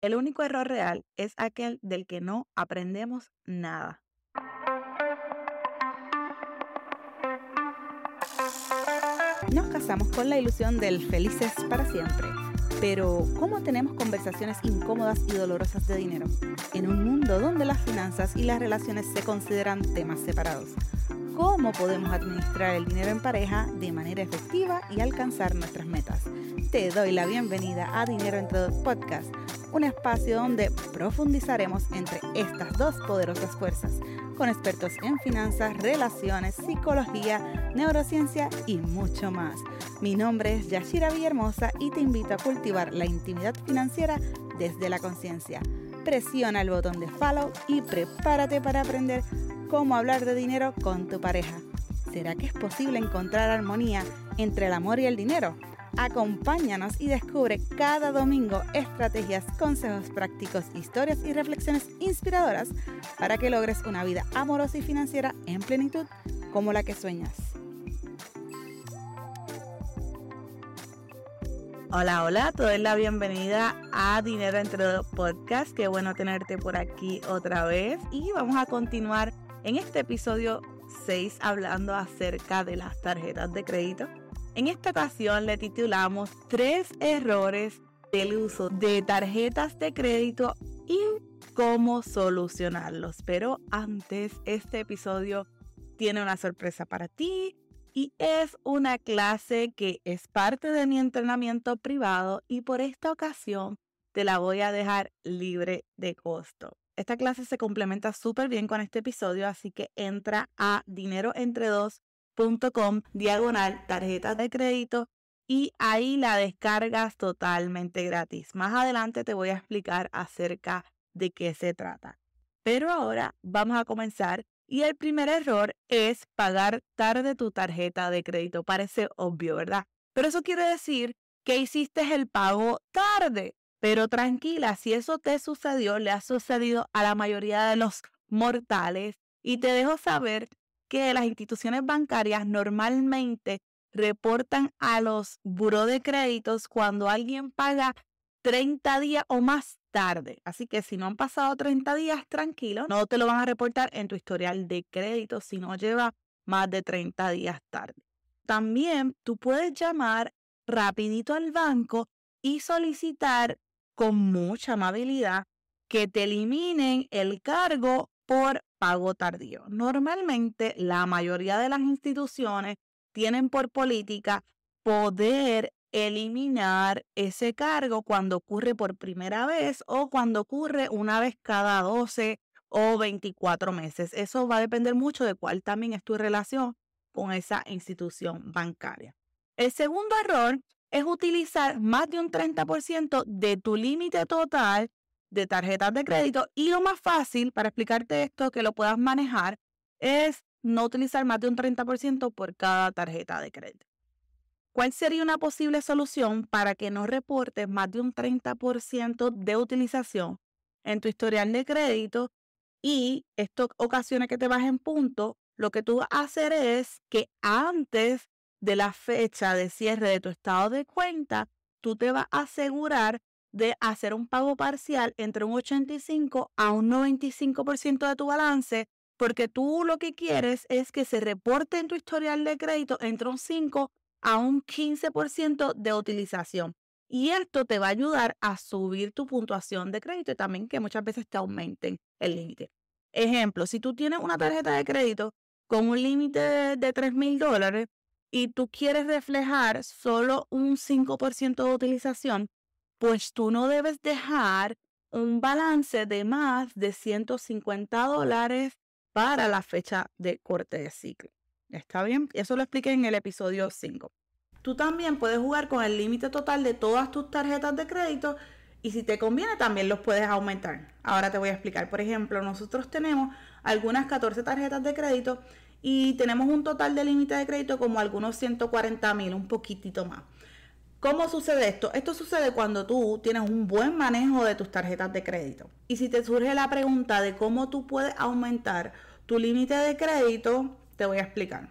El único error real es aquel del que no aprendemos nada. Nos casamos con la ilusión del felices para siempre. Pero, ¿cómo tenemos conversaciones incómodas y dolorosas de dinero? En un mundo donde las finanzas y las relaciones se consideran temas separados. ¿Cómo podemos administrar el dinero en pareja de manera efectiva y alcanzar nuestras metas? Te doy la bienvenida a Dinero entre Podcast, un espacio donde profundizaremos entre estas dos poderosas fuerzas, con expertos en finanzas, relaciones, psicología, neurociencia y mucho más. Mi nombre es Yashira Villahermosa y te invito a cultivar la intimidad financiera desde la conciencia. Presiona el botón de follow y prepárate para aprender cómo hablar de dinero con tu pareja. ¿Será que es posible encontrar armonía entre el amor y el dinero? Acompáñanos y descubre cada domingo estrategias, consejos prácticos, historias y reflexiones inspiradoras para que logres una vida amorosa y financiera en plenitud como la que sueñas. Hola, hola, te doy la bienvenida a Dinero entre dos podcast. Qué bueno tenerte por aquí otra vez y vamos a continuar en este episodio 6 hablando acerca de las tarjetas de crédito en esta ocasión le titulamos Tres errores del uso de tarjetas de crédito y cómo solucionarlos. Pero antes, este episodio tiene una sorpresa para ti y es una clase que es parte de mi entrenamiento privado y por esta ocasión te la voy a dejar libre de costo. Esta clase se complementa súper bien con este episodio, así que entra a dinero entre dos com diagonal tarjetas de crédito y ahí la descargas totalmente gratis. Más adelante te voy a explicar acerca de qué se trata. Pero ahora vamos a comenzar y el primer error es pagar tarde tu tarjeta de crédito. Parece obvio, ¿verdad? Pero eso quiere decir que hiciste el pago tarde. Pero tranquila, si eso te sucedió, le ha sucedido a la mayoría de los mortales. Y te dejo saber que las instituciones bancarias normalmente reportan a los buró de créditos cuando alguien paga 30 días o más tarde. Así que si no han pasado 30 días, tranquilo, no te lo van a reportar en tu historial de crédito si no lleva más de 30 días tarde. También tú puedes llamar rapidito al banco y solicitar con mucha amabilidad que te eliminen el cargo por pago tardío. Normalmente la mayoría de las instituciones tienen por política poder eliminar ese cargo cuando ocurre por primera vez o cuando ocurre una vez cada 12 o 24 meses. Eso va a depender mucho de cuál también es tu relación con esa institución bancaria. El segundo error es utilizar más de un 30% de tu límite total de tarjetas de crédito y lo más fácil para explicarte esto, que lo puedas manejar, es no utilizar más de un 30% por cada tarjeta de crédito. ¿Cuál sería una posible solución para que no reportes más de un 30% de utilización en tu historial de crédito y esto ocasiona que te bajes en punto? Lo que tú vas a hacer es que antes de la fecha de cierre de tu estado de cuenta, tú te vas a asegurar de hacer un pago parcial entre un 85 a un 95% de tu balance, porque tú lo que quieres es que se reporte en tu historial de crédito entre un 5 a un 15% de utilización. Y esto te va a ayudar a subir tu puntuación de crédito y también que muchas veces te aumenten el límite. Ejemplo, si tú tienes una tarjeta de crédito con un límite de, de 3 mil dólares y tú quieres reflejar solo un 5% de utilización, pues tú no debes dejar un balance de más de 150 dólares para la fecha de corte de ciclo. ¿Está bien? Eso lo expliqué en el episodio 5. Tú también puedes jugar con el límite total de todas tus tarjetas de crédito y si te conviene también los puedes aumentar. Ahora te voy a explicar. Por ejemplo, nosotros tenemos algunas 14 tarjetas de crédito y tenemos un total de límite de crédito como algunos 140 mil, un poquitito más. ¿Cómo sucede esto? Esto sucede cuando tú tienes un buen manejo de tus tarjetas de crédito. Y si te surge la pregunta de cómo tú puedes aumentar tu límite de crédito, te voy a explicar.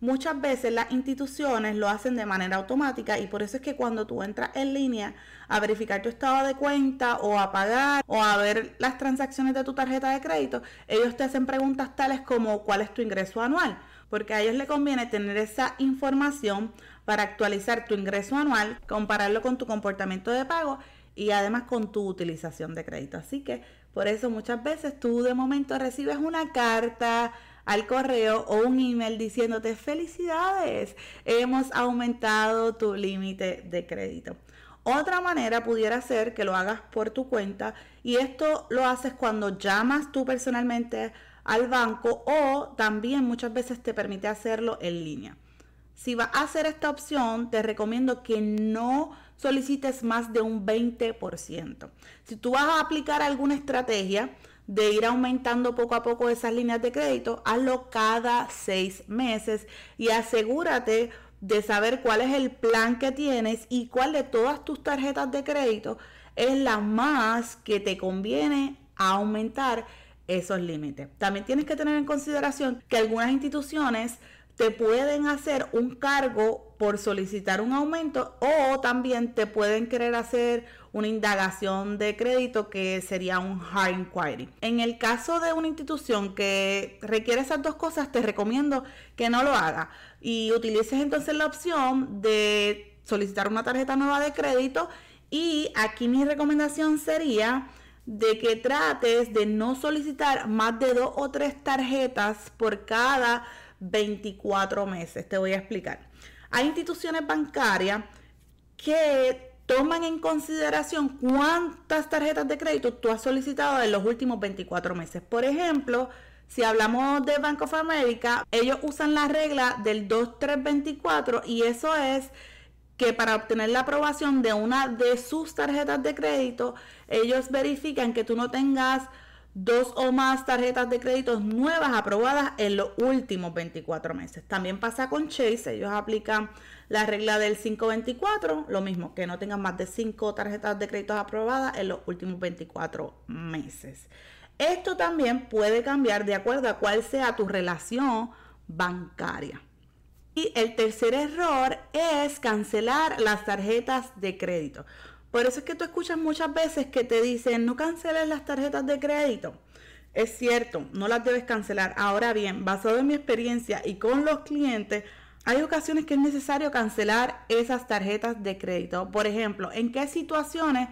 muchas veces las instituciones lo hacen de manera automática y por eso es que cuando tú entras en línea a verificar tu estado de cuenta o a pagar o a ver las transacciones de tu tarjeta de crédito, ellos te hacen preguntas tales como cuál es tu ingreso anual, porque a ellos les conviene tener esa información para actualizar tu ingreso anual, compararlo con tu comportamiento de pago y además con tu utilización de crédito. Así que por eso muchas veces tú de momento recibes una carta al correo o un email diciéndote felicidades, hemos aumentado tu límite de crédito. Otra manera pudiera ser que lo hagas por tu cuenta y esto lo haces cuando llamas tú personalmente al banco o también muchas veces te permite hacerlo en línea. Si vas a hacer esta opción, te recomiendo que no solicites más de un 20%. Si tú vas a aplicar alguna estrategia, de ir aumentando poco a poco esas líneas de crédito, hazlo cada seis meses y asegúrate de saber cuál es el plan que tienes y cuál de todas tus tarjetas de crédito es la más que te conviene aumentar esos límites. También tienes que tener en consideración que algunas instituciones te pueden hacer un cargo por solicitar un aumento o también te pueden querer hacer una indagación de crédito que sería un hard inquiry. En el caso de una institución que requiere esas dos cosas, te recomiendo que no lo haga y utilices entonces la opción de solicitar una tarjeta nueva de crédito y aquí mi recomendación sería de que trates de no solicitar más de dos o tres tarjetas por cada 24 meses. Te voy a explicar. Hay instituciones bancarias que toman en consideración cuántas tarjetas de crédito tú has solicitado en los últimos 24 meses. Por ejemplo, si hablamos de Bank of America, ellos usan la regla del 2324 y eso es que para obtener la aprobación de una de sus tarjetas de crédito, ellos verifican que tú no tengas dos o más tarjetas de crédito nuevas aprobadas en los últimos 24 meses. También pasa con Chase, ellos aplican la regla del 524, lo mismo, que no tengan más de 5 tarjetas de crédito aprobadas en los últimos 24 meses. Esto también puede cambiar de acuerdo a cuál sea tu relación bancaria. Y el tercer error es cancelar las tarjetas de crédito. Por eso es que tú escuchas muchas veces que te dicen no canceles las tarjetas de crédito. Es cierto, no las debes cancelar. Ahora bien, basado en mi experiencia y con los clientes, hay ocasiones que es necesario cancelar esas tarjetas de crédito. Por ejemplo, ¿en qué situaciones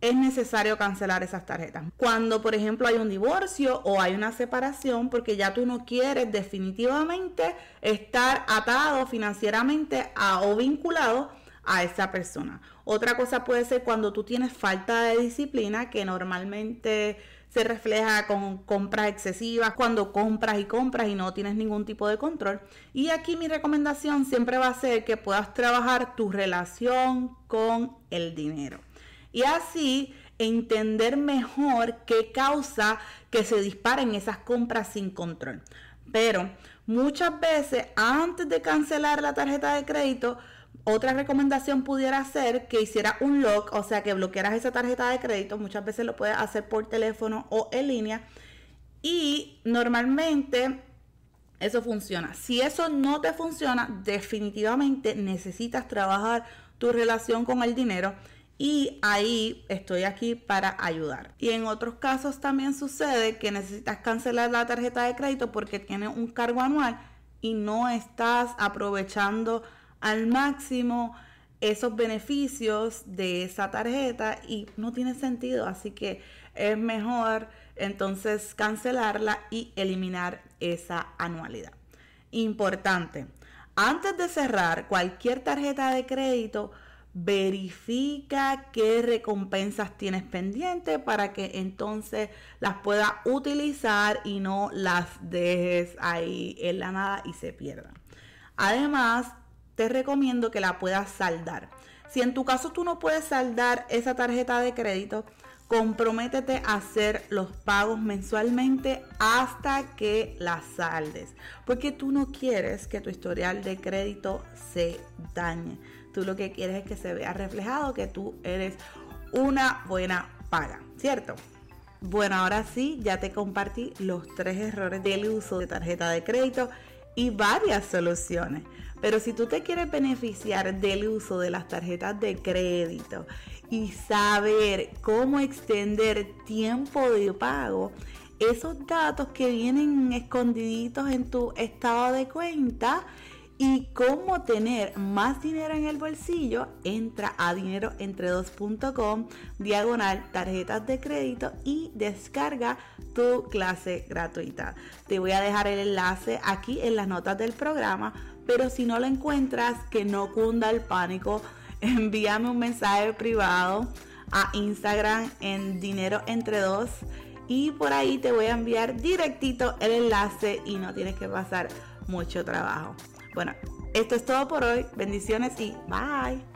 es necesario cancelar esas tarjetas? Cuando, por ejemplo, hay un divorcio o hay una separación porque ya tú no quieres definitivamente estar atado financieramente o vinculado a esa persona. Otra cosa puede ser cuando tú tienes falta de disciplina, que normalmente se refleja con compras excesivas, cuando compras y compras y no tienes ningún tipo de control. Y aquí mi recomendación siempre va a ser que puedas trabajar tu relación con el dinero. Y así entender mejor qué causa que se disparen esas compras sin control. Pero muchas veces antes de cancelar la tarjeta de crédito, otra recomendación pudiera ser que hiciera un lock, o sea, que bloquearas esa tarjeta de crédito. Muchas veces lo puedes hacer por teléfono o en línea. Y normalmente eso funciona. Si eso no te funciona, definitivamente necesitas trabajar tu relación con el dinero. Y ahí estoy aquí para ayudar. Y en otros casos también sucede que necesitas cancelar la tarjeta de crédito porque tiene un cargo anual y no estás aprovechando al máximo esos beneficios de esa tarjeta y no tiene sentido, así que es mejor entonces cancelarla y eliminar esa anualidad. Importante, antes de cerrar cualquier tarjeta de crédito, verifica qué recompensas tienes pendiente para que entonces las puedas utilizar y no las dejes ahí en la nada y se pierdan. Además, te recomiendo que la puedas saldar. Si en tu caso tú no puedes saldar esa tarjeta de crédito, comprométete a hacer los pagos mensualmente hasta que la saldes. Porque tú no quieres que tu historial de crédito se dañe. Tú lo que quieres es que se vea reflejado que tú eres una buena paga, ¿cierto? Bueno, ahora sí, ya te compartí los tres errores del uso de tarjeta de crédito y varias soluciones. Pero si tú te quieres beneficiar del uso de las tarjetas de crédito y saber cómo extender tiempo de pago, esos datos que vienen escondiditos en tu estado de cuenta y cómo tener más dinero en el bolsillo, entra a dineroentre2.com, diagonal tarjetas de crédito y descarga tu clase gratuita. Te voy a dejar el enlace aquí en las notas del programa, pero si no lo encuentras, que no cunda el pánico, envíame un mensaje privado a Instagram en dinero entre dos y por ahí te voy a enviar directito el enlace y no tienes que pasar mucho trabajo. Bueno, esto es todo por hoy. Bendiciones y bye.